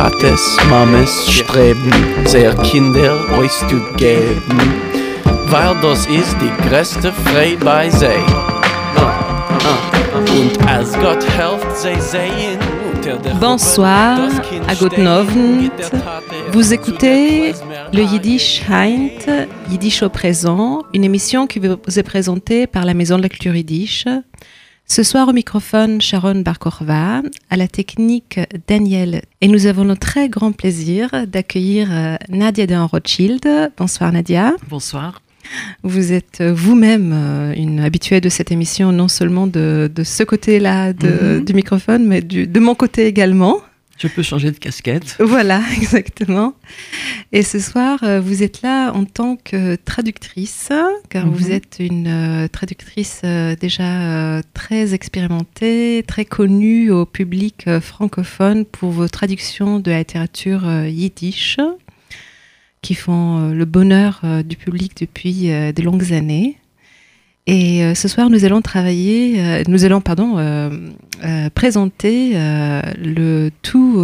Tates, Mames streben, sehr Kinder euch zu geben, weil das ist die größte Freude bei sie. Und als Gott helft, sie sehen Bonsoir, à Gotnovn. Vous écoutez le Yiddish Heint, Yiddish au présent, une émission qui vous est présentée par la Maison de la Culture Yiddish. Ce soir au microphone Sharon Barkorva, à la technique Daniel. Et nous avons le très grand plaisir d'accueillir euh, Nadia de Rothschild. Bonsoir Nadia. Bonsoir. Vous êtes vous-même euh, une habituée de cette émission, non seulement de, ce côté-là mhm. du microphone, mais de mon côté également. Je peux changer de casquette. Voilà, exactement. Et ce soir, euh, vous êtes là en tant que traductrice, car vous mhm. êtes une euh, traductrice euh, déjà très expérimentée, très connue au public francophone pour vos traductions de la littérature yiddish, qui font le bonheur du public depuis de longues années. Et euh, ce soir, nous allons travailler, euh, nous allons, pardon, euh, présenter le tout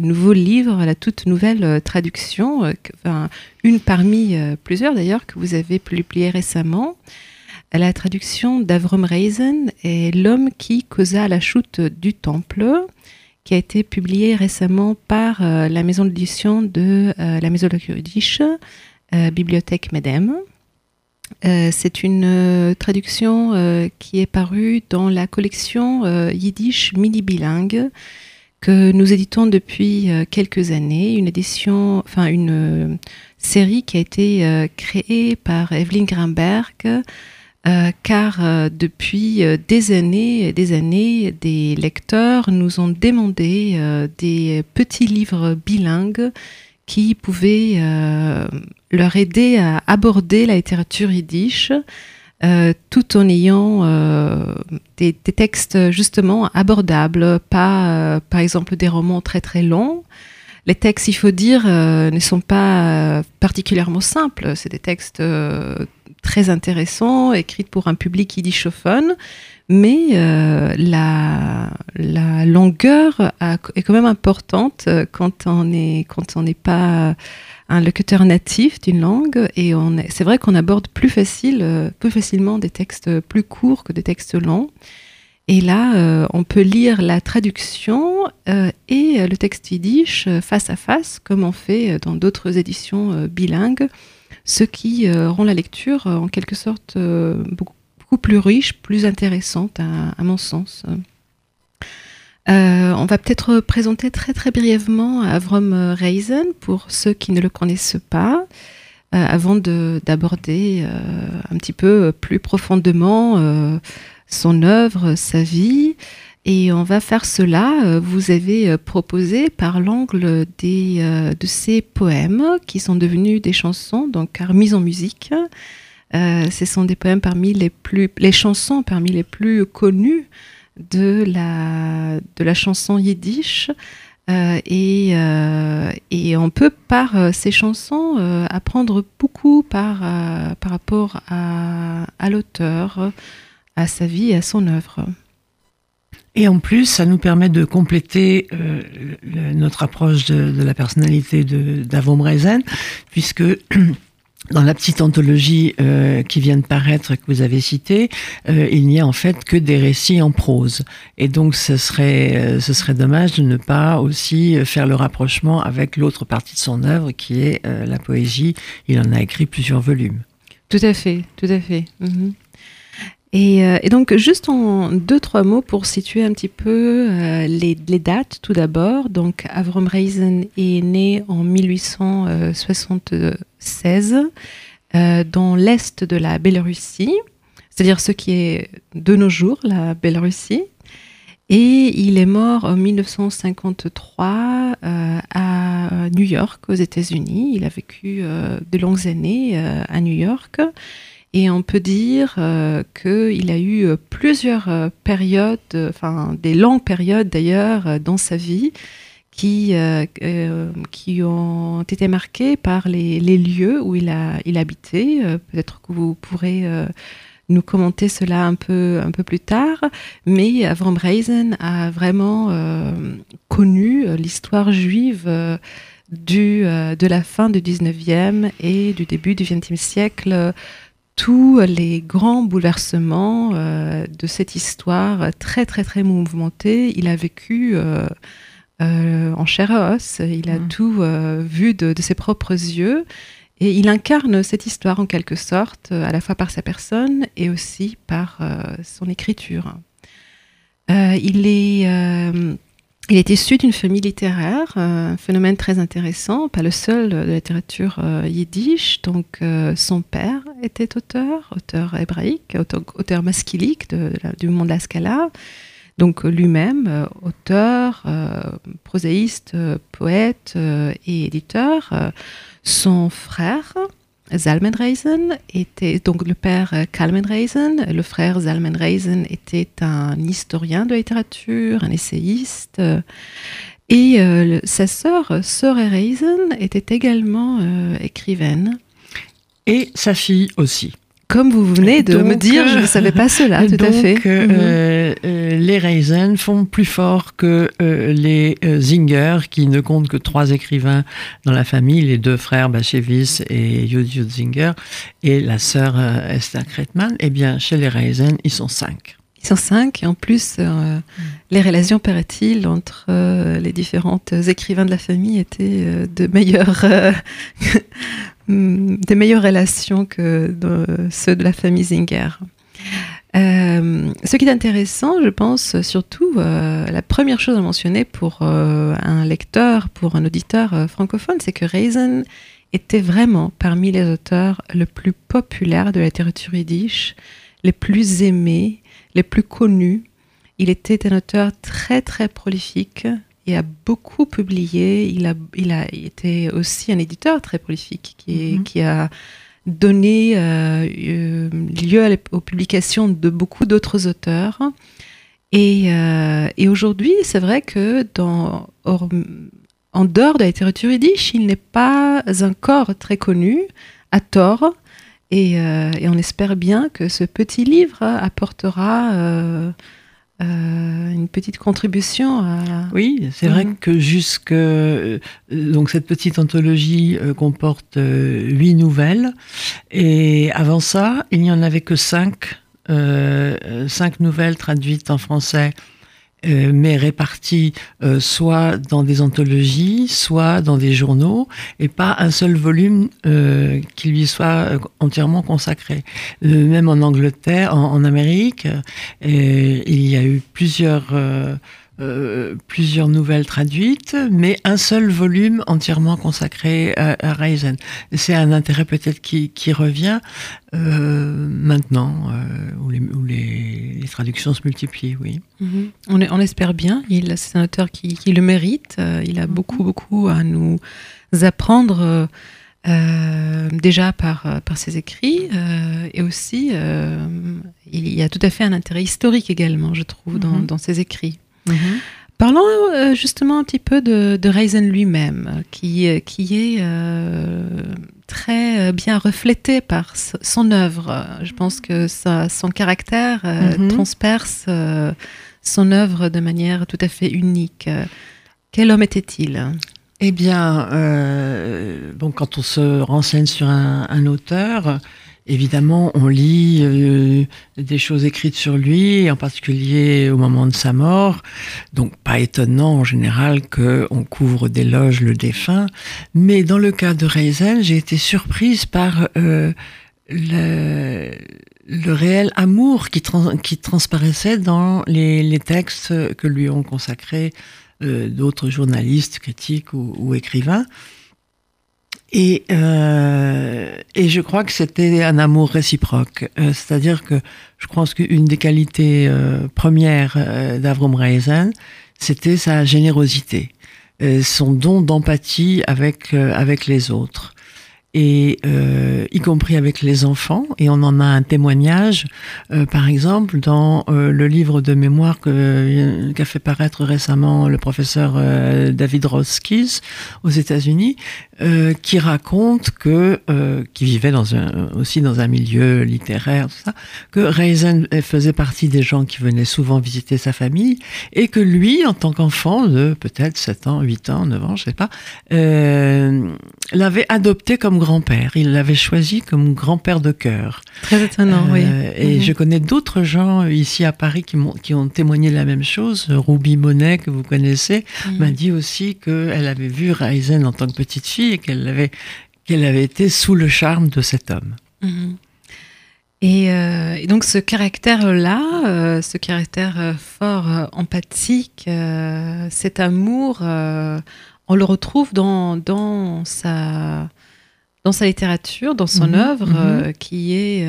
nouveau livre, la toute nouvelle traduction, une parmi plusieurs d'ailleurs que vous avez publié récemment. La traduction d'Avrom Reisen est L'homme qui causa la chute du temple, qui a été publié récemment par la maison d'édition de la maison de la Bibliothèque Medem. Euh, c'est une euh, traduction euh, qui est parue dans la collection Yiddish mini bilingue que nous éditons depuis quelques années, une édition, enfin une série qui a été créée par Evelyn Grimberg, car depuis des années et des années, des lecteurs nous ont demandé des petits livres bilingues qui pouvaient leur aider à aborder la littérature yiddish euh, tout en ayant euh, des, textes justement abordables, pas euh, par exemple des romans très très longs. Les textes, il faut dire, ne sont pas particulièrement simples. C'est des textes très intéressants, écrits pour un public yiddishophone, mais la, la longueur est quand même importante quand on est quand on n'est pas un locuteur natif d'une langue et c'est vrai qu'on aborde plus, facile, euh, plus facilement des textes plus courts que des textes longs. Et là, euh, on peut lire la traduction euh, et le texte yiddish face à face, comme on fait dans d'autres éditions bilingues, ce qui rend la lecture en quelque sorte beaucoup, plus riche, plus intéressante à mon sens. Euh, on va peut-être présenter très très brièvement Avrom Reisen pour ceux qui ne le connaissent pas, euh, avant d'aborder euh, un petit peu plus profondément son œuvre, sa vie. Et on va faire cela. Vous avez proposé par l'angle de ces poèmes qui sont devenus des chansons, donc mises en musique. ce sont des poèmes parmi les plus, les chansons parmi les plus connues de la, de la chanson yiddish. Euh, et, euh, et, on peut par euh, ces chansons apprendre beaucoup par, par rapport à, à l'auteur, à sa vie à son œuvre. Et en plus, ça nous permet de compléter notre approche de, de la personnalité d'Avon Brezen, puisque dans la petite anthologie euh, qui vient de paraître que vous avez citée, euh, il n'y a en fait que des récits en prose. Et donc ce serait, euh, ce serait dommage de ne pas aussi faire le rapprochement avec l'autre partie de son œuvre qui est la poésie. Il en a écrit plusieurs volumes. Tout à fait, tout à fait. Mhm. Et, donc, juste en deux, trois mots pour situer un petit peu euh, les, dates, tout d'abord. Donc, Avrom Reisen est né en 1876 euh, dans l'est de la Biélorussie, c'est-à-dire ce qui est de nos jours la Biélorussie. Et il est mort en 1953 à New York, aux États-Unis. Il a vécu de longues années à New York. Et on peut dire euh, qu'il a eu euh, plusieurs euh, périodes, enfin des longues périodes d'ailleurs dans sa vie, qui, qui ont été marquées par les, lieux où il a il habitait. Peut-être que vous pourrez nous commenter cela un peu, un peu plus tard, mais Avram Reisen a vraiment connu l'histoire juive du, de la fin du 19e et du début du 20e siècle tous les grands bouleversements de cette histoire très très très mouvementée. Il a vécu en chair et os, il a mmh. tout vu de, de, ses propres yeux et il incarne cette histoire en quelque sorte, à la fois par sa personne et aussi par euh, son écriture. Euh, il, est, euh, il est issu d'une famille littéraire, un phénomène très intéressant, pas le seul de la littérature yiddish. Donc son père était auteur, auteur hébraïque, auteur, auteur du monde de la Scala. Donc lui-même, auteur, prosaïste, poète et éditeur son frère, Zalmenreisen, était donc le père Kalmenreisen. Le frère Zalmenreisen était un historien de littérature, un essayiste. Et euh, sa sœur, Sore Reisen, était également euh, écrivaine. Et sa fille aussi. Comme vous venez de me dire, je ne savais pas cela, tout à fait. Euh, mhm. euh, euh, les Reisen font plus fort que les Zinger, qui ne comptent que trois écrivains dans la famille, les deux frères Bachevis et Yud Zinger, et la sœur Esther Kretman. Eh bien, chez les Reisen, ils sont cinq. Ils sont cinq, et en plus, les relations, paraît-il, entre les différentes écrivains de la famille étaient de meilleures Mm, des meilleures relations que ceux de la famille Zinger. Euh, ce qui est intéressant, je pense surtout, euh, la première chose à mentionner pour euh, un lecteur, pour un auditeur francophone, c'est que Reisen était vraiment parmi les auteurs le plus populaires de la littérature yiddish, les plus aimés, les plus connus. Il était un auteur très très prolifique, il a beaucoup publié. Il a, il a été aussi un éditeur très prolifique qui, mhm. qui a donné euh, euh, lieu aux publications de beaucoup d'autres auteurs. Et, euh, et aujourd'hui, c'est vrai que dans, en dehors de la littérature yiddish, il n'est pas encore très connu, à tort. Et, et, on espère bien que ce petit livre apportera euh, une petite contribution à... Oui, c'est vrai mhm. que jusque euh, donc cette petite anthologie euh, comporte huit nouvelles et avant ça, il n'y en avait que cinq, cinq nouvelles traduites en français euh, mais répartis euh, soit dans des anthologies, soit dans des journaux, et pas un seul volume euh, qui lui soit entièrement consacré. même en Angleterre, en, en Amérique, il y a eu plusieurs euh, plusieurs nouvelles traduites, mais un seul volume entièrement consacré à, à Reisen. C'est un intérêt peut-être qui, qui, revient euh, maintenant, euh, où, les, où les, les, traductions se multiplient, oui. Mm-hmm. on, on, espère bien. C'est un auteur qui, qui le mérite. Il a mm-hmm. beaucoup, beaucoup à nous apprendre. Euh, déjà par, par ses écrits euh, et aussi euh, il y a tout à fait un intérêt historique également, je trouve, dans, mm-hmm. dans ses écrits. Mhm. Parlons euh, justement un petit peu de, de Reisen lui-même, qui, euh, qui est euh, très bien reflété par son œuvre. Je pense que son caractère mhm. transperce son œuvre de manière tout à fait unique. Quel homme était-il? Eh bien, bon, quand on se renseigne sur un, un auteur, Évidemment, on lit euh, des choses écrites sur lui, en particulier au moment de sa mort. Donc, pas étonnant en général qu'on couvre d'éloges le défunt. Mais dans le cas de Reisen, j'ai été surprise par euh, le, le, réel amour qui, qui transparaissait dans les, les, textes que lui ont consacrés euh, d'autres journalistes, critiques ou, ou écrivains. Et, euh, et je crois que c'était un amour réciproque. Euh, C'est-à-dire que je pense qu'une des qualités euh, premières euh, d'Avrom Reisen, c'était sa générosité, son don d'empathie avec, avec les autres. et y compris avec les enfants. Et on en a un témoignage, par exemple, dans le livre de mémoire qu'a fait paraître récemment le professeur David Roskis aux États-Unis, euh, qui raconte que, euh, qui vivait dans un, aussi dans un milieu littéraire, tout ça, que Reisen faisait partie des gens qui venaient souvent visiter sa famille et que lui, en tant qu'enfant de peut-être 7 ans, 8 ans, 9 ans, je sais pas, euh, l'avait adopté comme grand-père. Il l'avait choisi comme grand-père de cœur. Très étonnant, oui. Euh, Et Mhm. je connais d'autres gens euh, ici à Paris qui, m'ont- qui ont témoigné la même chose. Ruby Monet, que vous connaissez, m'a dit aussi qu'elle avait vu Reisen en tant que petite fille et qu'elle avait, qu'elle avait été sous le charme de cet homme. Mhm. Et, euh, et donc ce caractère-là, euh, ce caractère euh, fort euh, empathique, cet amour, on le retrouve dans, dans, sa, dans sa littérature, dans son Mhm, œuvre, mhm. qui, est,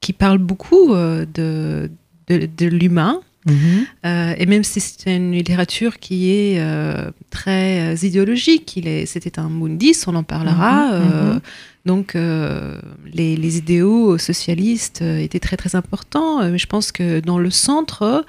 qui parle beaucoup de, de, de l'humain. Euh, et même si c'est une littérature qui est euh, très euh, idéologique, c'était un mundis, on en parlera. Mhm, mhm. donc les, les idéaux socialistes étaient très très importants. Mais je pense que dans le centre,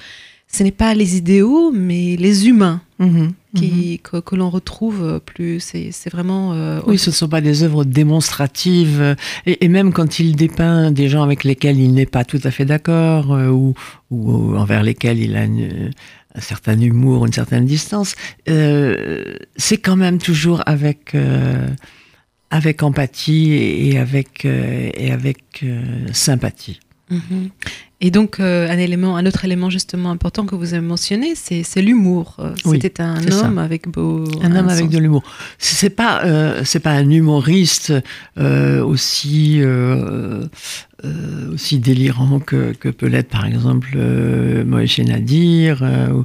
ce n'est pas les idéaux, mais les humains Mhm, qui, que, que l'on retrouve euh, plus. C'est, vraiment. euh, Oui, ce ne sont pas des œuvres démonstratives. euh, Et, et même quand il dépeint des gens avec lesquels il n'est pas tout à fait d'accord euh, ou, ou envers lesquels il a une- un certain humour, une certaine distance, euh, c'est quand même toujours avec, avec empathie et, avec, et avec sympathie. Mhm. Et donc, euh, un, élément, un autre élément justement important que vous avez mentionné, c'est, l'humour. Euh, Oui, C'était un ça. homme avec beau. Un homme avec de l'humour. C'est pas euh, c'est pas un humoriste euh, aussi euh, aussi délirant que, que peut l'être par exemple euh, Moïse Nadir. euh,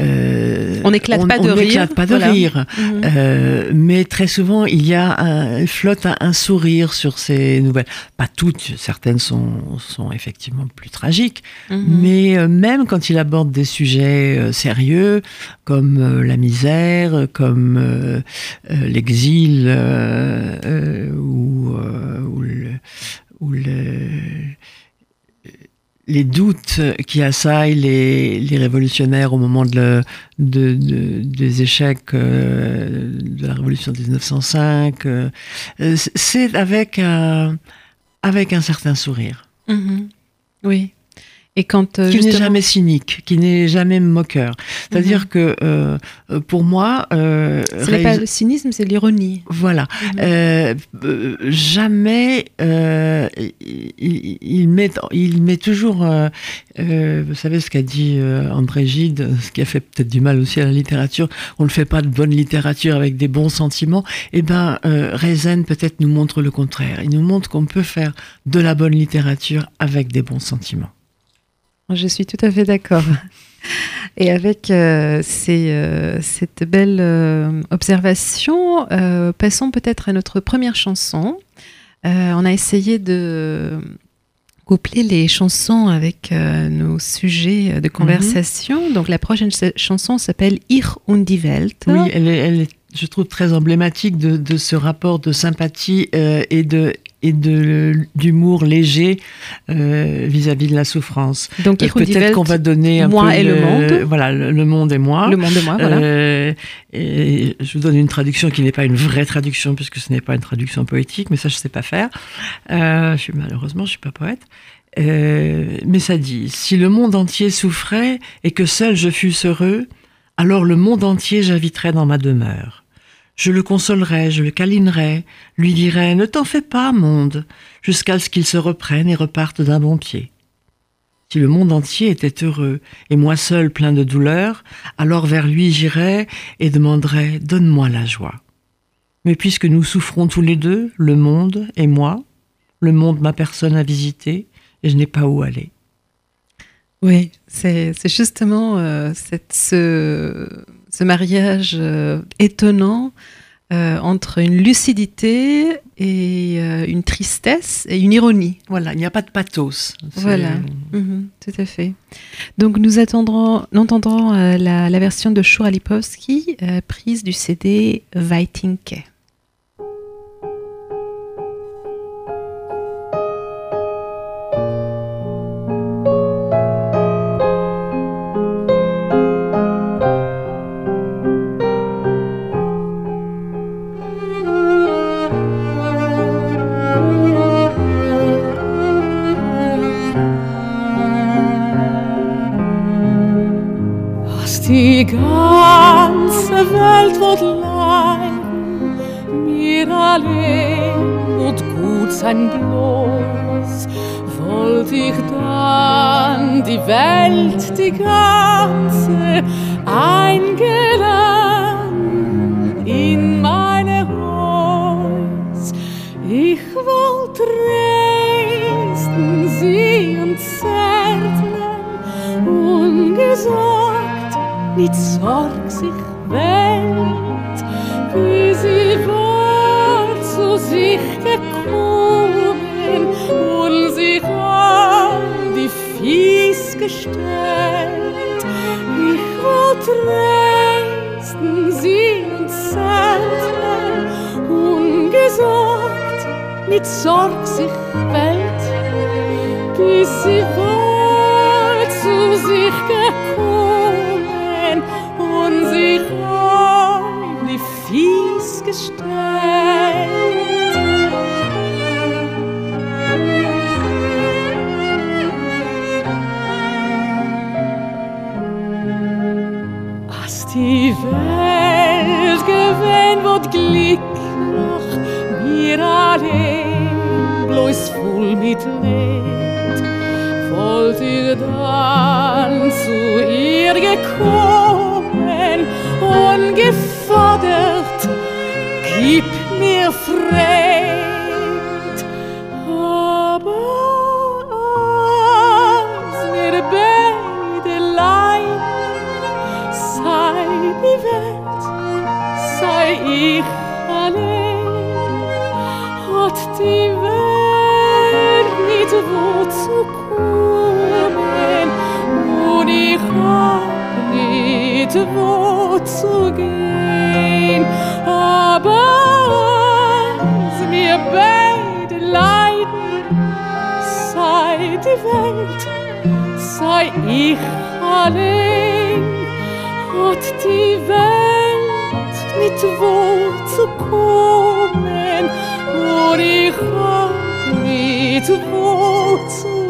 euh, On n'éclate pas de on rire, n'éclate pas de rire. Mhm. Euh, mais très souvent, il y a un, flotte un, sourire sur ces nouvelles. Pas toutes, certaines sont, sont effectivement plus tragiques, Mhm. mais même quand il aborde des sujets sérieux, comme la misère, comme l'exil, ou, euh, ou le- les doutes qui assaillent les, révolutionnaires au moment des échecs euh, de la révolution de 1905, euh, c'est avec un, avec un certain sourire. Mhm. Oui. Et quand euh, qui n'est jamais cynique, qui n'est jamais moqueur. C'est-à-dire Mhm. que euh, pour moi, euh, ce n'est pas le cynisme, c'est l'ironie. voilà, euh, jamais euh, il, il- met, il met toujours, euh, euh, vous savez ce qu'a dit euh, André Gide, ce qui a fait peut-être du mal aussi à la littérature. On ne fait pas de bonne littérature avec des bons sentiments. Eh ben, euh, Reisen peut-être nous montre le contraire. Il nous montre qu'on peut faire de la bonne littérature avec des bons sentiments. Je suis tout à fait d'accord. Et avec euh, ces, euh, cette belle euh, observation, passons peut-être à notre première chanson. On a essayé de coupler les chansons avec nos sujets de conversation. Donc la prochaine ch- chanson s'appelle Ir und die Welt. Oui, elle est, elle est, je trouve, très emblématique de, de ce rapport de sympathie et de et de d'humour léger euh, vis-à-vis de la souffrance. Donc die Peut-être qu'on va donner un moi peu et le monde. Voilà, le, le monde et moi. le monde de moi, voilà. Euh, et je vous donne une traduction qui n'est pas une vraie traduction puisque ce n'est pas une traduction poétique, mais ça je sais pas faire. Euh, je suis malheureusement je suis pas poète. Euh, mais ça dit si le monde entier souffrait et que seul je fusse heureux, alors le monde entier j'inviterais dans ma demeure. Je le consolerais, je le câlinerais, lui dirais Ne t'en fais pas, monde, jusqu'à ce qu'il se reprenne et reparte d'un bon pied. Si le monde entier était heureux et moi seul plein de douleur, alors vers lui j'irais et demanderais Donne-moi la joie. Mais puisque nous souffrons tous les deux, le monde et moi, le monde m'a personne à visiter et je n'ai pas où aller. Oui, c'est c'est justement euh, cette, ce, ce mariage euh, étonnant euh, entre une lucidité et euh, une tristesse et une ironie. Voilà, il n'y a pas de pathos. Voilà. Mhm, tout à fait. Donc nous attendrons, nous entendrons la, la version de euh, prise du CD Weitinke. 着父。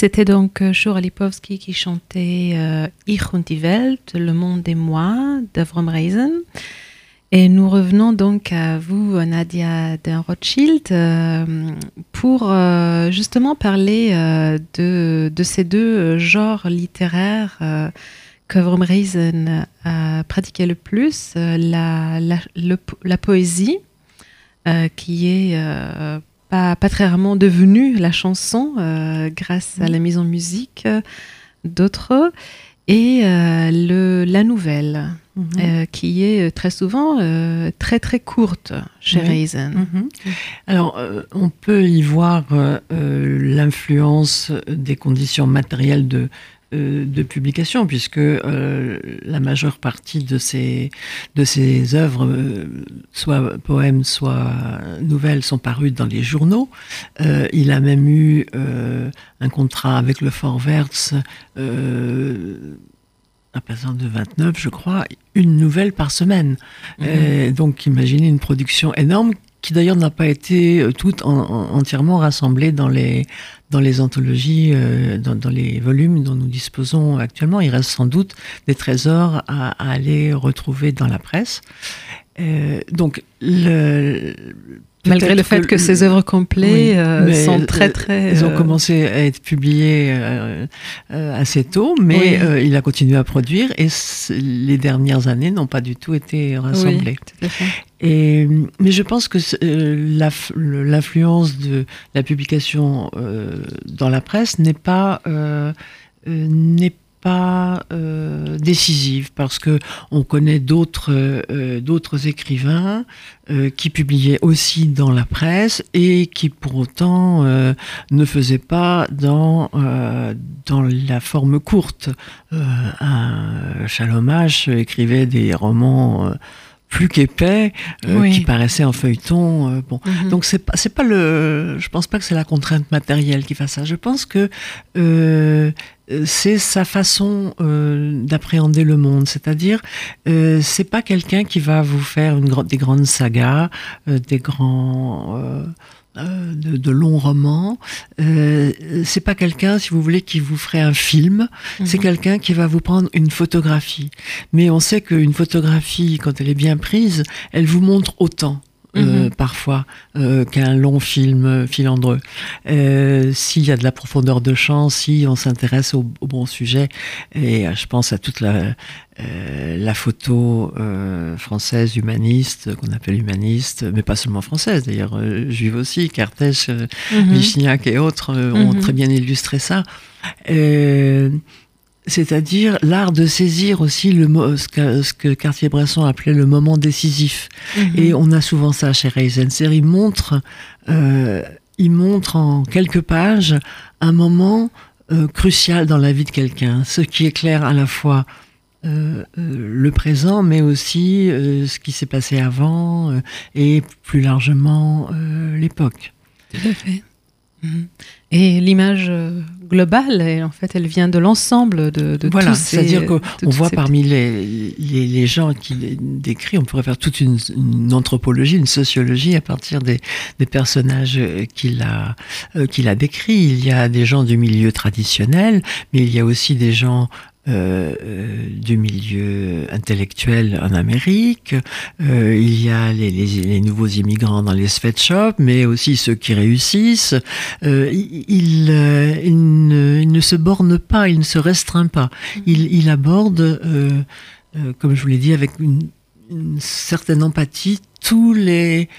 C'était donc euh, Shura Lipovski qui chantait euh, Ich und die Welt, Le monde et moi, d'Avrom Reisen. Et nous revenons donc à vous, Nadia de Rothschild, euh, pour justement parler de, ces deux genres littéraires qu'Avrom Reisen a pratiqué le plus, la, poésie, qui est pas, pas très rarement devenue la chanson euh, grâce à la mise en musique euh, d'autres, et euh, le, la nouvelle, Mhm. euh, qui est très souvent euh, très très courte chez Oui. Reisen. Mhm. Alors, on peut y voir l'influence des conditions matérielles de, euh, de publication, puisque euh, la majeure partie de ces, de ces œuvres, euh, soit poèmes, soit nouvelles, sont parues dans les journaux. Il a même eu un contrat avec le Fort euh, à partir de 29, je crois, une nouvelle par semaine. Mhm. Donc, imaginez une production énorme qui d'ailleurs n'a pas été euh, tout en- en- entièrement rassemblée dans les, dans les anthologies, euh, dans, dans les volumes dont nous disposons actuellement. Il reste sans doute des trésors à, à aller retrouver dans la presse. Euh, donc, le, Malgré le fait que, le- ces œuvres complètes Oui, euh, sont très très. Ils ont commencé à être publiés euh, euh, assez tôt, mais Oui. euh, il a continué à produire et les dernières années n'ont pas du tout été rassemblées. Oui, tout à fait. Et, mais je pense que euh, l'influence de la publication euh, dans la presse n'est pas euh, n'est pas décisive parce que on connaît d'autres écrivains qui publiaient aussi dans la presse et qui pour autant ne faisaient pas dans dans la forme courte. Un Chalomache écrivait des romans plus qu'épais euh, Oui. qui paraissaient en feuilleton. euh, bon, Mhm. donc c'est pas c'est pas le je pense pas que c'est la contrainte matérielle qui fait ça. Je pense que euh, c'est sa façon euh, d'appréhender le monde, c'est-à-dire euh, c'est pas quelqu'un qui va vous faire une gro- des grandes sagas, euh, des grands euh, de, de longs romans. Euh, c'est pas quelqu'un, si vous voulez, qui vous ferait un film. C'est Mhm. quelqu'un qui va vous prendre une photographie. Mais on sait qu'une photographie, quand elle est bien prise, elle vous montre autant. Euh, Mhm. parfois euh, qu'un long film filandreux. Euh, S'il y a de la profondeur de champ, si on s'intéresse au, au bon sujet, et je pense à toute la, la photo française humaniste, qu'on appelle humaniste, mais pas seulement française d'ailleurs, juive aussi, Cartèche, Mhm. Vichniac et autres ont Mhm. très bien illustré ça. C'est-à-dire l'art de saisir aussi le ce que, ce que Cartier-Bresson appelait le moment décisif. Mhm. Et on a souvent ça chez Reisenser. Il montre, euh, il montre en quelques pages un moment euh, crucial dans la vie de quelqu'un, ce qui éclaire à la fois euh, euh, le présent, mais aussi euh, ce qui s'est passé avant euh, et plus largement euh, l'époque. Tout à fait. Mhm. Et l'image euh, globale, elle, en fait, elle vient de l'ensemble de, de Voilà, c'est-à-dire qu'on voit ces parmi les, les, les gens qui les décrit, on pourrait faire toute une, une anthropologie, une sociologie à partir des, des personnages euh, qu'il a, euh, qu'il a décrits. Il y a des gens du milieu traditionnel, mais il y a aussi des gens euh, euh, du milieu intellectuel en Amérique. Euh, il y a les, les, les nouveaux immigrants dans les sweatshops, mais aussi ceux qui réussissent. Euh, il, ne, il ne se borne pas, il ne se restreint pas. Il, il aborde, comme je vous l'ai dit, avec une, une certaine empathie tous les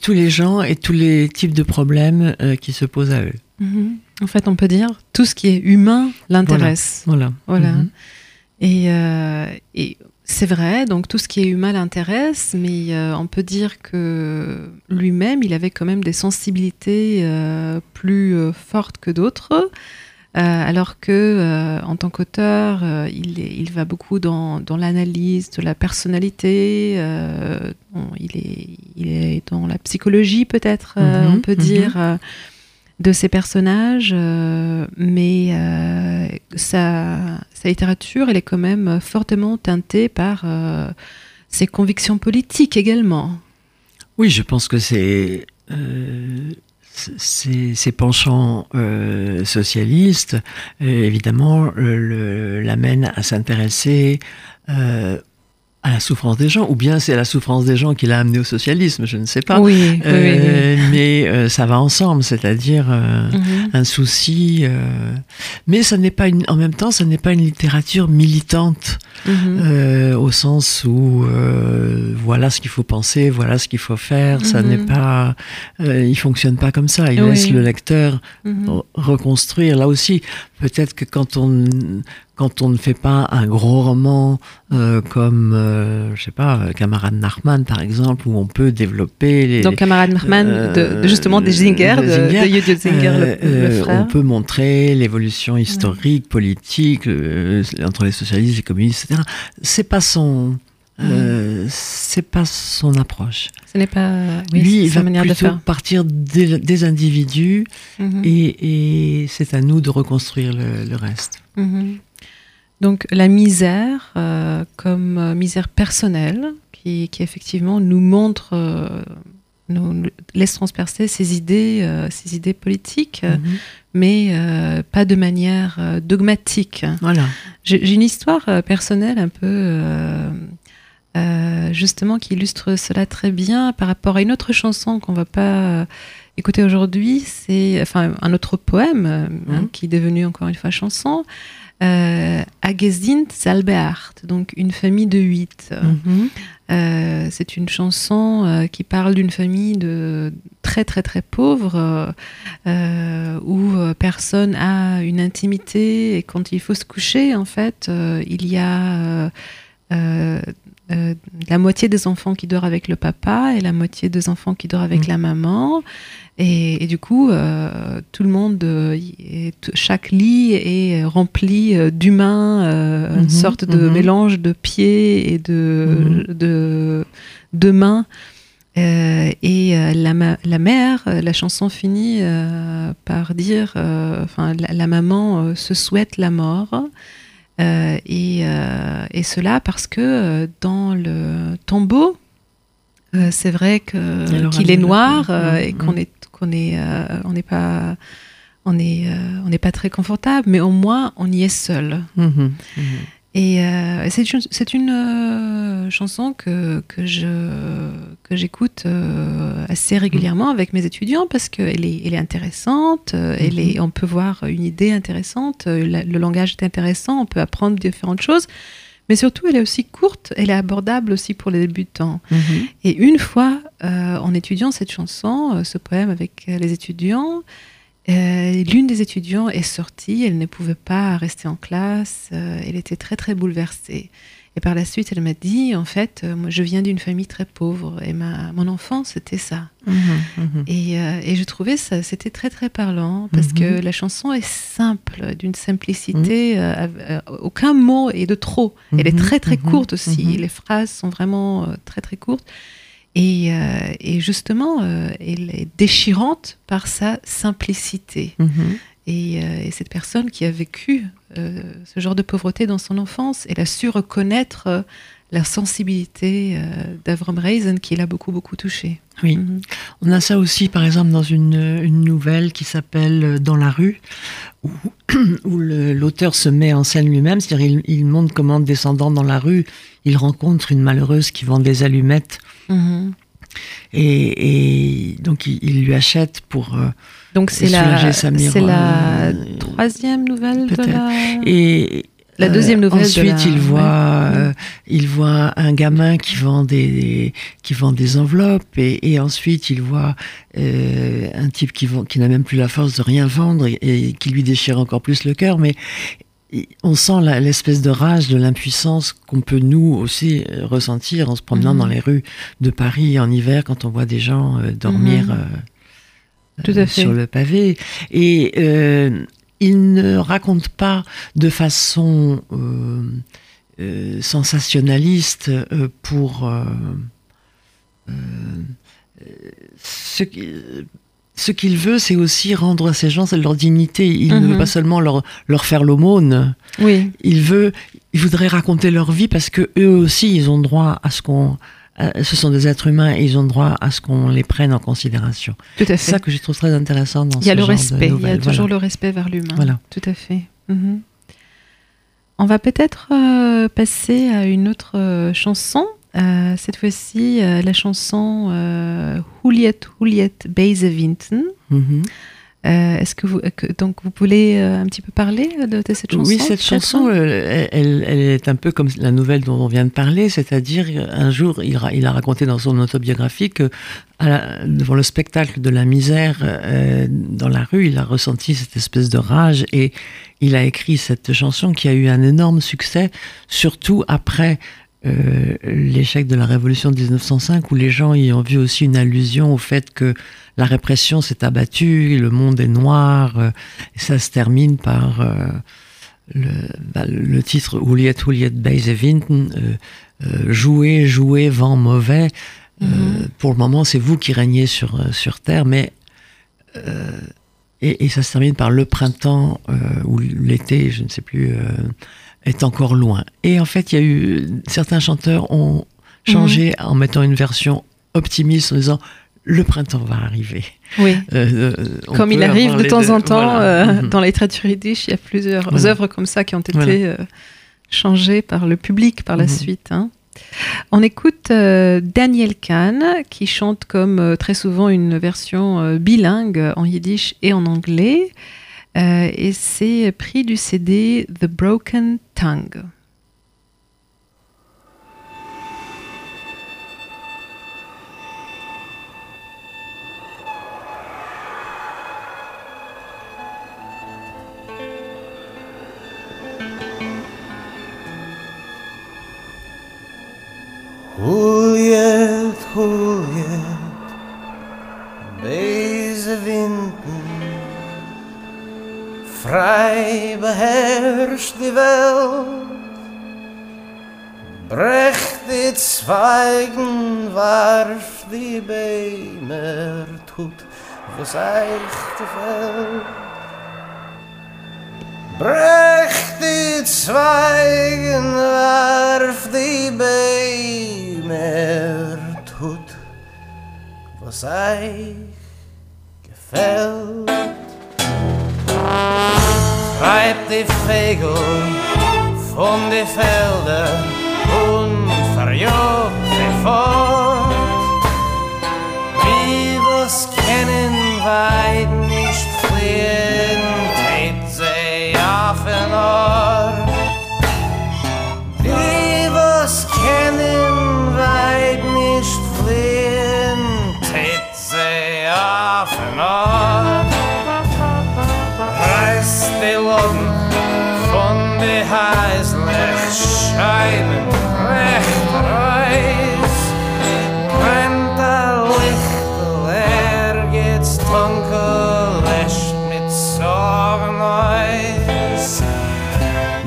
tous les gens et tous les types de problèmes qui se posent à eux. Mhm. En fait, on peut dire tout ce qui est humain l'intéresse. Voilà. Voilà. Mhm. Et, euh, et c'est vrai, donc tout ce qui est humain l'intéresse, mais euh, on peut dire que lui-même, il avait quand même des sensibilités euh, plus fortes que d'autres. alors que en tant qu'auteur, il, va beaucoup dans, dans l'analyse de la personnalité. bon, il, est, il est dans la psychologie peut-être, Mhm, on peut mhm. dire. De ces personnages, euh, mais euh, sa, littérature, elle est quand même fortement teintée par euh, ses convictions politiques également. Oui, je pense que ces ces penchants socialistes, évidemment, l'amènent à s'intéresser à la souffrance des gens, ou bien c'est la souffrance des gens qui l'a amené au socialisme, je ne sais pas. Oui, oui, oui, Euh, Mais euh, ça va ensemble, c'est-à-dire euh, oui. Mhm. un souci. mais ça n'est pas une, en même temps, ça n'est pas une littérature militante Mhm. au sens où voilà ce qu'il faut penser, voilà ce qu'il faut faire. Ça Mhm. n'est pas, il fonctionne pas comme ça. Il Oui. laisse le lecteur re- reconstruire. Là aussi, peut-être que quand on quand on ne fait pas un gros roman euh, comme euh, je sais pas, euh, Camarade Nachman par exemple, où on peut développer les Donc, camarade Merman, de, Euh, de- justement des Zinger, de Zinger, de Zinger, le- euh, le, frère. On peut montrer l'évolution historique, politique entre les socialistes et les communistes, etc. C'est pas son, c'est pas son approche. Ce n'est pas oui, Lui, c'est il sa va manière de plutôt faire. partir des, des individus Mhm. et, et c'est à nous de reconstruire le, le reste. Mhm. Donc la misère euh, comme euh, misère personnelle qui, qui effectivement nous montre euh, nous laisse transpercer ses idées, euh, ses idées politiques, Mhm. mais pas de manière dogmatique. Voilà. J'ai une histoire personnelle un peu, euh, justement, qui illustre cela très bien par rapport à une autre chanson qu'on va pas euh, écouter aujourd'hui. C'est enfin un autre poème euh, hein, Mhm. qui est devenu encore une fois chanson. Euh, Agezint Salbeart, donc une famille de huit. Mhm. Euh, c'est une chanson euh, qui parle d'une famille de très très très pauvre euh, où personne a une intimité et quand il faut se coucher en fait il y a euh, la moitié des enfants qui dort avec le papa et la moitié des enfants qui dort avec Mm. la maman et, et du coup euh, tout le monde euh, chaque lit est rempli d'humains euh, Mhm, une sorte de mhm. mélange de pieds et de de, de mains euh, et euh, la, ma- la mère, euh, la chanson finit par dire, enfin la, la maman se souhaite la mort, et, euh, et cela parce que euh, dans le tombeau, euh, c'est vrai qu'il est noir euh, et qu'on est qu'on est on n'est pas on est on n'est pas très confortable, mais au moins on y est seul. Mhm. Mhm. Et euh, c'est une, euh, chanson que, que, je, que j'écoute euh, assez régulièrement avec mes étudiants parce qu'elle est, elle est intéressante, euh, elle est, on peut voir une idée intéressante, la- le langage est intéressant, on peut apprendre différentes choses, mais surtout elle est aussi courte, elle est abordable aussi pour les débutants. Mhm. Et une fois, en étudiant cette chanson, ce poème avec les étudiants, euh, l'une des étudiants est sortie, elle ne pouvait pas rester en classe, euh, elle était très très bouleversée. Et par la suite, elle m'a dit, en fait, euh, moi je viens d'une famille très pauvre et ma, mon enfance c'était ça. Mhm. Et, euh, et je trouvais ça, c'était très très parlant parce que la chanson est simple, d'une simplicité, aucun mot est de trop. Elle est très très courte aussi, les phrases sont vraiment très très courtes. Et, euh, et justement, euh, elle est déchirante par sa simplicité. Mhm. Et, euh, et cette personne qui a vécu ce genre de pauvreté dans son enfance, elle a su reconnaître la sensibilité euh, d'Avram Reisen qui l'a beaucoup beaucoup touché. Oui. Mhm. On a ça aussi, par exemple, dans une, une nouvelle qui s'appelle Dans la rue, où, où l'auteur se met en scène lui-même, c'est-à-dire il, il montre comment, descendant dans la rue, il rencontre une malheureuse qui vend des allumettes, Mhm. et, et donc il, il lui achète pour... euh, Donc c'est la, c'est la troisième nouvelle de la... Et La deuxième nouvelle de Ensuite, la- il voit, ouais. euh, il voit un gamin qui vend des, qui vend des enveloppes, et, et ensuite il voit euh, un type qui, vend- qui n'a même plus la force de rien vendre et, et qui lui déchire encore plus le cœur. Mais on sent l'espèce de rage, de l'impuissance qu'on peut nous aussi euh, ressentir en se promenant Mhm. dans les rues de Paris en hiver quand on voit des gens euh, dormir. Mhm. euh, Tout à euh, fait. sur le pavé. Et euh, il ne raconte pas de façon euh, euh, sensationnaliste euh, pour ce qui- ce qu'il veut, c'est aussi rendre à ces gens leur dignité. Il ne Mhm. veut pas seulement leur, leur faire l'aumône. Oui, Il veut, il voudrait raconter leur vie parce que eux aussi, ils ont droit à ce qu'on, à- ce sont des êtres humains et ils ont droit à ce qu'on les prenne en considération. tout à C'est fait. ça que je trouve très intéressant dans Il y a ce le genre de respect, il y a toujours Voilà. le respect vers l'humain. Voilà. Tout à fait. Mhm. On va peut-être euh, passer à une autre euh, chanson. Euh, cette fois-ci, euh, la chanson euh, Juliet Juliet Beisevinten. Mhm. Euh, Est-ce que vous, que- donc vous voulez euh, un petit peu parler de, de cette chanson Oui, cette chanson, euh, elle, elle est un peu comme la nouvelle dont on vient de parler, c'est-à-dire un jour, il, a raconté dans son autobiographie que à la- devant le spectacle de la misère euh, dans la rue, il a ressenti cette espèce de rage et il a écrit cette chanson qui a eu un énorme succès, surtout après euh, l'échec de la révolution de 1905, où les gens y ont vu aussi une allusion au fait que la répression s'est abattue, le monde est noir, euh, et ça se termine par euh, le, bah, le titre Juliet Juliet Beisevinten, euh, euh, jouer, jouer, vent mauvais. Euh, Mhm. pour le moment, c'est vous qui régnez sur, euh, sur Terre, mais. euh, et, et ça se termine par le printemps euh, ou l'été, je ne sais plus, euh, est encore loin. Et en fait, il y a eu. Certains chanteurs ont changé en mettant une version optimiste en disant le printemps va arriver. Oui. Euh, euh, Comme il arrive de temps deux. en temps Voilà. euh, Mhm. dans les littératures yiddish, il y a plusieurs Voilà. œuvres comme ça qui ont été Voilà. euh, changées par le public par la Mhm. suite. hein. On écoute Daniel Kahn qui chante comme très souvent une version bilingue en yiddish et en anglais. Et c'est pris du CD The Broken Tongue. Vrij beheerscht die Welt. Brecht dit Zweigen, warf die Beimer, tut, was eichte Welt. Brecht dit Zweigen, warf die Beimer, tut, was euch gefällt. Treibt die Vögel von die Felder und verjogt sie fort. Wie was kennen weit nicht fliehen, tät sie auf den Ort. Die was kennen weit nicht fliehen, tät sie auf den Ort. de loben von de heis heißlich scheinen recht reis wenn da licht leer geht's dunkel lässt mit sorgen eis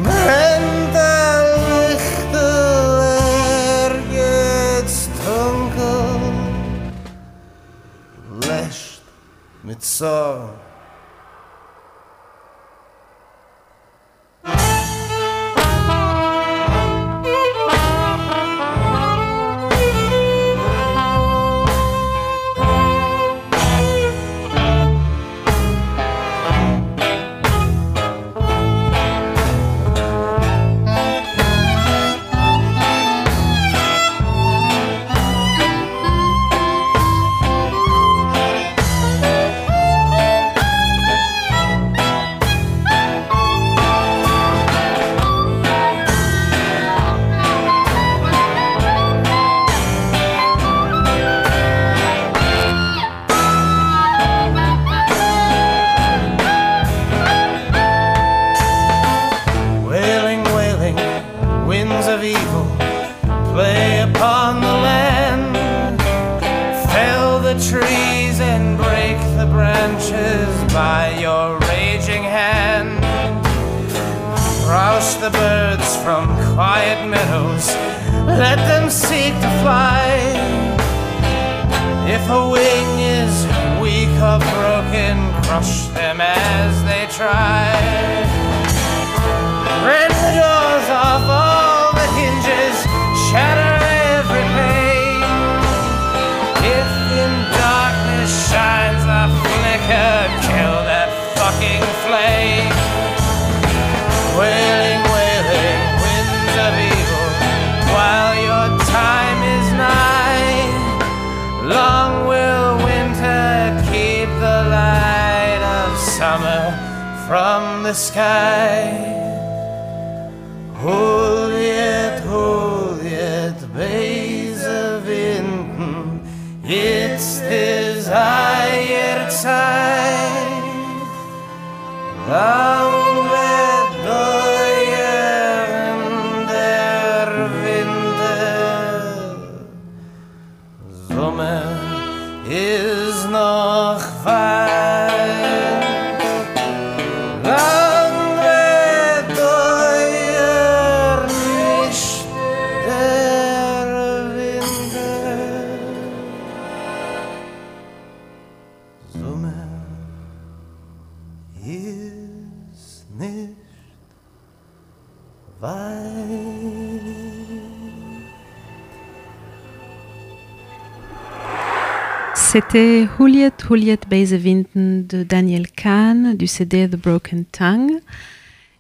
wenn da licht leer geht's dunkel lässt mit sorgen Rouse the birds from quiet meadows, let them seek to fly. If a wing is weak or broken, crush them as they try. Rend the sky. Holy, holiet, Beizerwinden, it's ist Eierzeit. Ah, C'était Juliet, Juliet Beisewinden de Daniel Kahn du CD The Broken Tongue.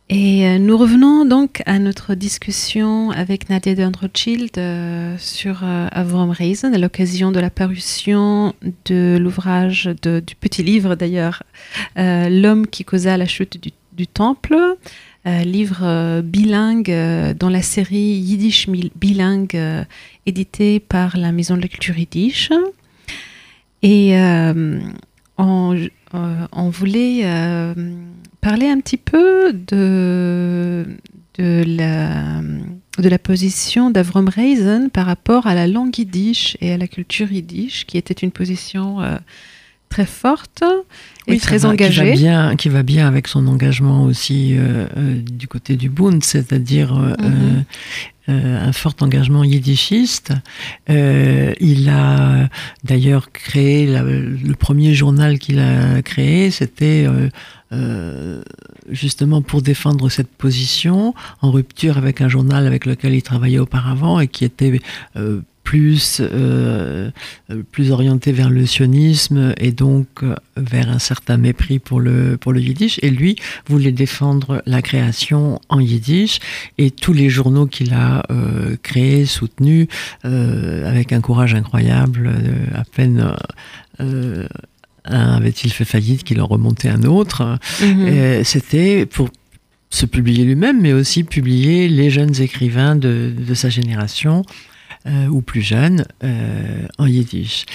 Et euh, nous revenons donc à notre discussion avec Nadia Dendrochild euh, sur euh, Avram Reisen à l'occasion de la parution de l'ouvrage du petit livre d'ailleurs, euh, L'homme qui causa la chute du, temple, livre bilingue dans la série Yiddish bilingue édité par la Maison de la Culture Yiddish. Et euh, on, euh, on voulait euh, parler un petit peu de, de, la, de la position d'Avrom Reisen par rapport à la langue yiddish et à la culture yiddish, qui était une position euh, très forte et Oui, très va- Qui va, engagée. bien, qui va bien avec son engagement aussi euh, euh, du côté du Bund, c'est-à-dire Mhm. Euh, un fort engagement yiddishiste. Euh, il a d'ailleurs créé le premier journal qu'il a créé, c'était euh, justement pour défendre cette position en rupture avec un journal avec lequel il travaillait auparavant et qui était plus euh, euh, plus orienté vers le sionisme et donc euh, vers un certain mépris pour le pour le yiddish. Et lui voulait défendre la création en yiddish. Et tous les journaux qu'il a euh, créés soutenus euh, avec un courage incroyable à peine un avait-il fait faillite qu'il en remontait un autre. Mhm. euh, c'était pour se publier lui-même, mais aussi publier les jeunes écrivains de, de sa génération, euh, ou plus jeunes, euh, en yiddish.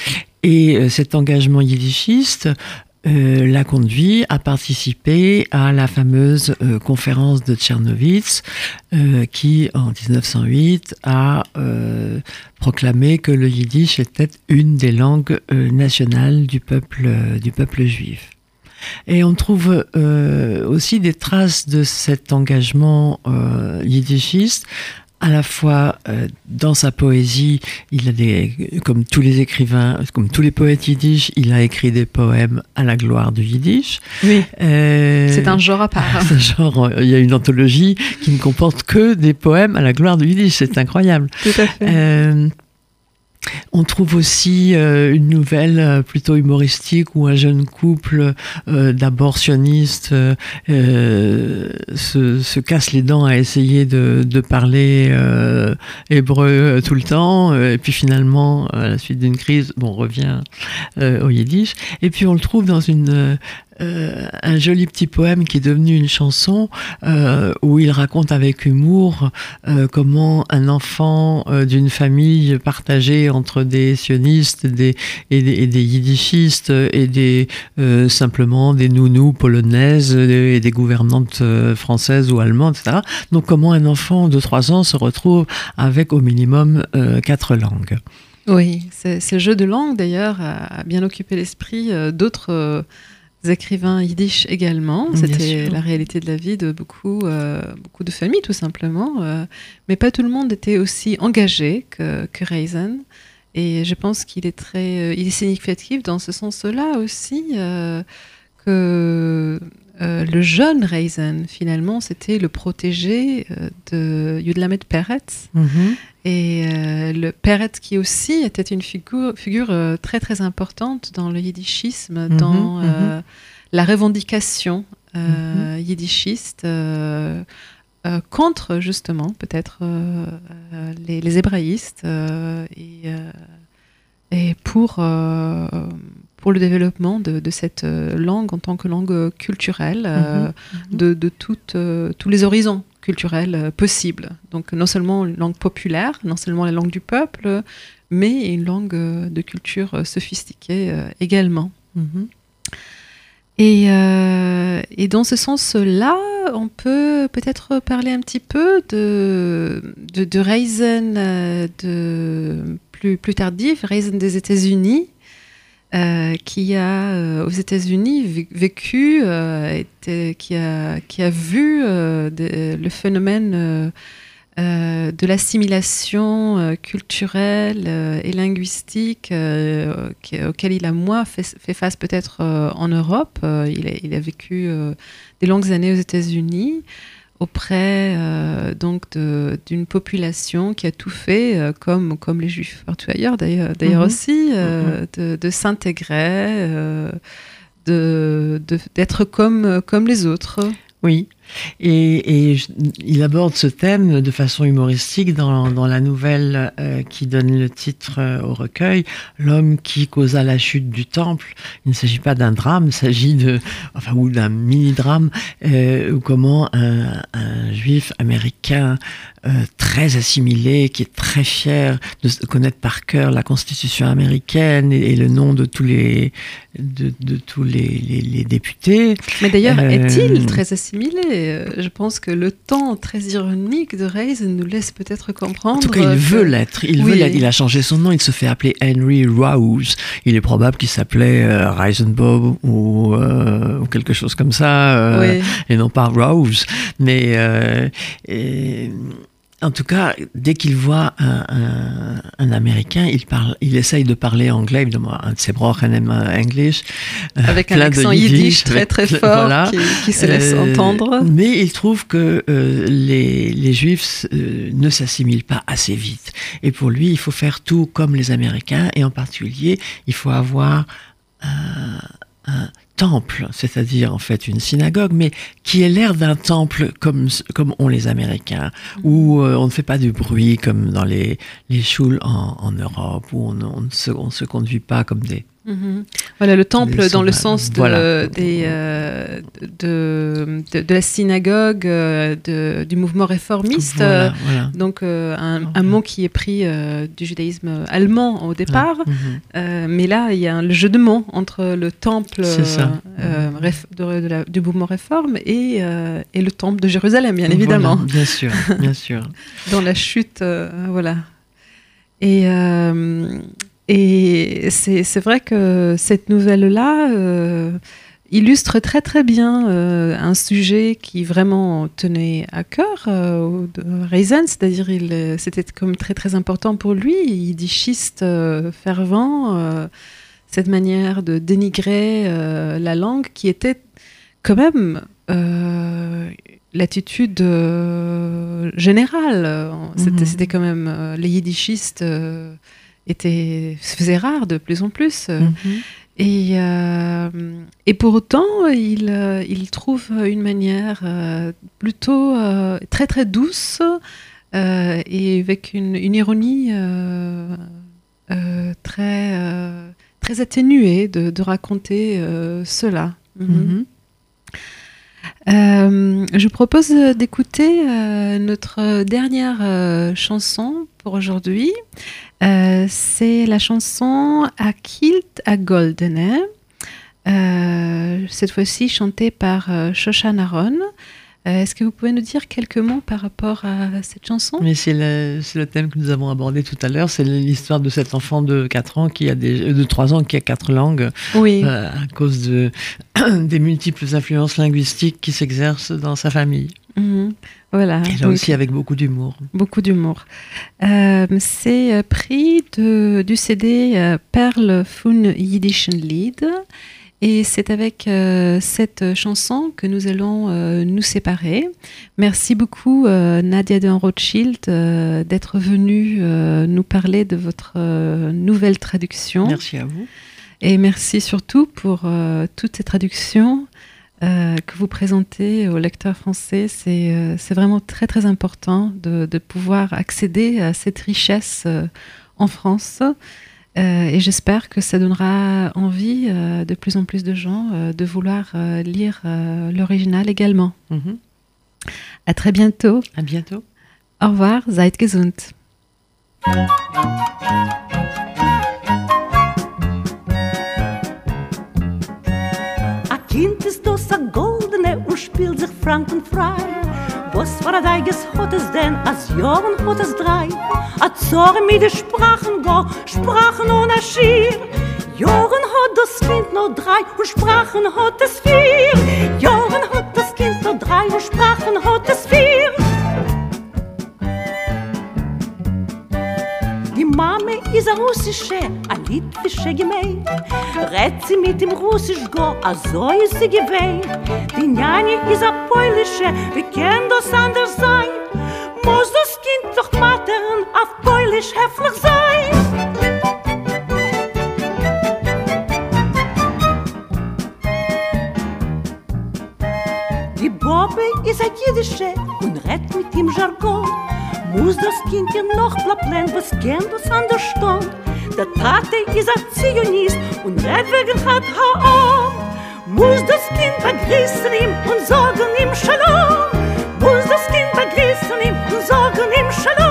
Et euh, cet engagement yiddishiste euh, l'a conduit à participer à la fameuse euh, conférence de Tchernovitz, euh, qui, en 1908, a euh, proclamé que le yiddish était une des langues euh, nationales du peuple, du peuple juif. Et on trouve aussi des traces de cet engagement yiddishiste à la fois euh, dans sa poésie, il a des, comme tous les écrivains, comme tous les poètes yiddish, il a écrit des poèmes à la gloire du yiddish. Oui, Euh, c'est un genre à part. c'est genre, euh, il y a une anthologie qui ne comporte que des poèmes à la gloire du yiddish, c'est incroyable. Tout à fait. Euh, on trouve aussi euh, une nouvelle euh, plutôt humoristique où un jeune couple euh, d'abortionnistes euh, euh, se, se casse les dents à essayer de, de parler euh, hébreu tout le temps. Et puis finalement à la suite d'une crise bon, on revient au yiddish. Et puis on le trouve dans une euh, un joli petit poème qui est devenu une chanson euh, où il raconte avec humour euh, comment un enfant d'une famille partagée entre des sionistes et, des, yiddishistes et des simplement des nounous polonaises et des gouvernantes françaises ou allemandes, etc. Donc comment un enfant de 3 ans se retrouve avec au minimum quatre langues. Oui, ce jeu de langue d'ailleurs a bien occupé l'esprit d'autres écrivains yiddish également. C'était la réalité de la vie de beaucoup, euh, beaucoup de familles tout simplement. euh, mais pas tout le monde était aussi engagé que, que Reisen. Et je pense qu'il est très, euh, il est significatif dans ce sens-là aussi euh, que le jeune Reisen finalement c'était le protégé de Yudlamet Peretz. Et euh, le Peretz qui aussi était une figure, figure euh, très très importante dans le yiddishisme, Mhm, dans mhm. euh, la revendication euh, yiddishiste contre justement peut-être les, les hébraïstes et, et pour, pour le développement de, de cette langue en tant que langue culturelle Mhm, de, de toutes, tous les horizons culturels euh, possibles. Donc non seulement une langue populaire, non seulement la langue du peuple, mais une langue euh, de culture euh, sophistiquée également. Mhm. Et, euh, et dans ce sens-là, on peut peut-être parler un petit peu de, de, de Reisen de plus, plus tardif, Reisen des États-Unis, euh, qui a euh, aux États-Unis vé- vécu, euh, était- qui, a, qui a vu euh, le phénomène euh, euh, de l'assimilation euh, culturelle euh, et linguistique euh, auquel il a moins fait, face peut-être euh, en Europe. Euh, il, a, vécu euh, des longues années aux États-Unis, auprès euh, donc d'une population qui a tout fait, euh, comme, comme les juifs partout ailleurs d'ailleurs, d'ailleurs Mhm. aussi, euh, de, de s'intégrer, de, de- d'être comme, comme les autres. Oui, et, il aborde ce thème de façon humoristique dans, la nouvelle euh, qui donne le titre euh, au recueil, L'homme qui causa la chute du temple. Il ne s'agit pas d'un drame, il s'agit de, enfin, ou d'un mini-drame, euh, où comment un juif américain euh, très assimilé, qui est très fier de connaître par cœur la constitution américaine et, et le nom de tous les, de, de tous les, les- les députés, Mais d'ailleurs, Euh, est-il très assimilé? Je pense que le temps très ironique de Reis nous laisse peut-être comprendre. En tout cas, il que- veut l'être. Il, Oui. veut l'être. il a changé son nom. Il se fait appeler Henry Rouse. Il est probable qu'il s'appelait euh, Reisenbob ou, euh, ou quelque chose comme ça, Oui. et non pas Rouse. Mais et- en tout cas, dès qu'il voit un, un- un Américain, il parle, il essaye de parler anglais. Évidemment, un de ses English, euh, Avec un de accent yiddish très très fort voilà. qui, qui se laisse Euh, entendre. Mais il trouve que euh, les, les Juifs euh, ne s'assimilent pas assez vite. Et pour lui, il faut faire tout comme les Américains, et en particulier, il faut avoir un, un temple, c'est-à-dire en fait une synagogue, mais qui ait l'air d'un temple comme, comme ont les Américains, où euh, on ne fait pas du bruit comme dans les, les schools en, en Europe, où on, on ne se, on se conduit pas comme des... Mhm. Voilà, le temple dans le sens de, Voilà. des, euh, de, de, de la synagogue, euh, de, du mouvement réformiste. Voilà, voilà. Donc euh, un, mot qui est pris euh, du judaïsme allemand au départ, Mhm. Mais là il y a un- le jeu de mots entre le temple la- du mouvement réforme et, et le temple de Jérusalem, bien évidemment, bien sûr, bien sûr. dans la chute, voilà. Et, et c'est vrai que cette nouvelle-là euh, illustre très très bien euh, un sujet qui vraiment tenait à cœur euh, de Reisen, c'est-à-dire il c'était comme très très important pour lui, yiddishiste euh, fervent, euh, cette manière de dénigrer la langue qui était quand même l'attitude générale. C'était Mhm. c'était quand même les yiddishistes étaient se faisaient rares de plus en plus. Mhm. et, euh, et pour autant, il, euh, il trouve une manière euh, plutôt euh, très très douce et avec une, une ironie très, très atténuée de, de raconter cela. Mhm. Mhm. Euh, je propose d'écouter euh, notre dernière euh, chanson pour aujourd'hui. C'est la chanson A Kilt a Goldene, euh, cette fois-ci chantée par euh, Shoshan Aaron. Euh, Est-ce que vous pouvez nous dire quelques mots par rapport à cette chanson? Mais c'est le, thème que nous avons abordé tout à l'heure, c'est l'histoire de cet enfant de 4 ans qui a des, euh, de 3 ans qui a quatre langues Oui. euh, à cause de, des multiples influences linguistiques qui s'exercent dans sa famille. Mhm. Voilà. Et là aussi avec beaucoup d'humour. Beaucoup d'humour. Euh, c'est pris de, du CD Perle von Yiddischen Lied. Et c'est avec euh, cette chanson que nous allons euh, nous séparer. Merci beaucoup euh, Nadia de Rothschild d'être venue nous parler de votre nouvelle traduction. Merci à vous. Et merci surtout pour toutes ces traductions que vous présentez aux lecteurs français. C'est vraiment très très important de, de pouvoir accéder à cette richesse en France. Euh, et j'espère que ça donnera envie euh, de plus en plus de gens euh, de vouloir euh, lire euh, l'original également. Mhm. À très bientôt. À bientôt. Au revoir. Seid gesund. A Kind ist das a goldene und spielt sich frankenfrei. Was war a deiges hat es denn, as Jahren hat es drei? A Zorre mit de Sprachen go, Sprachen und a Schier. Jahren hat das Kind noch drei und Sprachen hat es vier. Jahren hat das Kind noch drei und Sprachen hat es vier. Die Mame is a russische, a litwische Gemei. Rät sie mit dem Russisch go, a so is sie gewei. Die Njani is a polische, wie kann das anders sein? Muss das Kind doch matern, auf polisch heftig sein? Die Bobbe is a jiddische und rett mit dem Jargon. Kind ja noch plapplen, was kennt das anders stand? Der Tate is a Zionist und rett wegen hat Haam. Muss das Kind begrüßen ihm und sagen ihm Shalom. Muss das Kind begrüßen ihm und sagen ihm Shalom.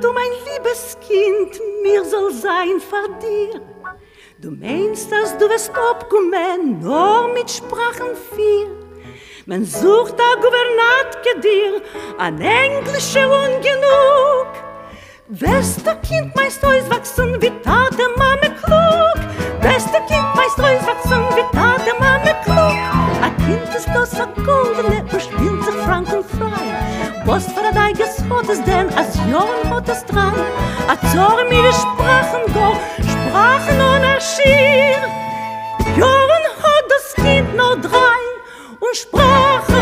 Du mein liebes Kind, mir soll sein vor dir. Du meinst, dass du wirst abkommen, nur mit Sprachen vier. Man sucht a Gouvernatke dir, an Englische ungenug. Wirst du Kind meist auswachsen, wie Tate Mame klug. Wirst du Kind meist auswachsen, wie Tate Mame klug. A Kind ist das a Goldene und spielt sich frank und frei. Was für a Deiges hat es denn, als Jorn hat es dran. A Zore mir Sprachen go, Sprachen ohne Schier. Jorn hat das Kind nur drei und Sprachen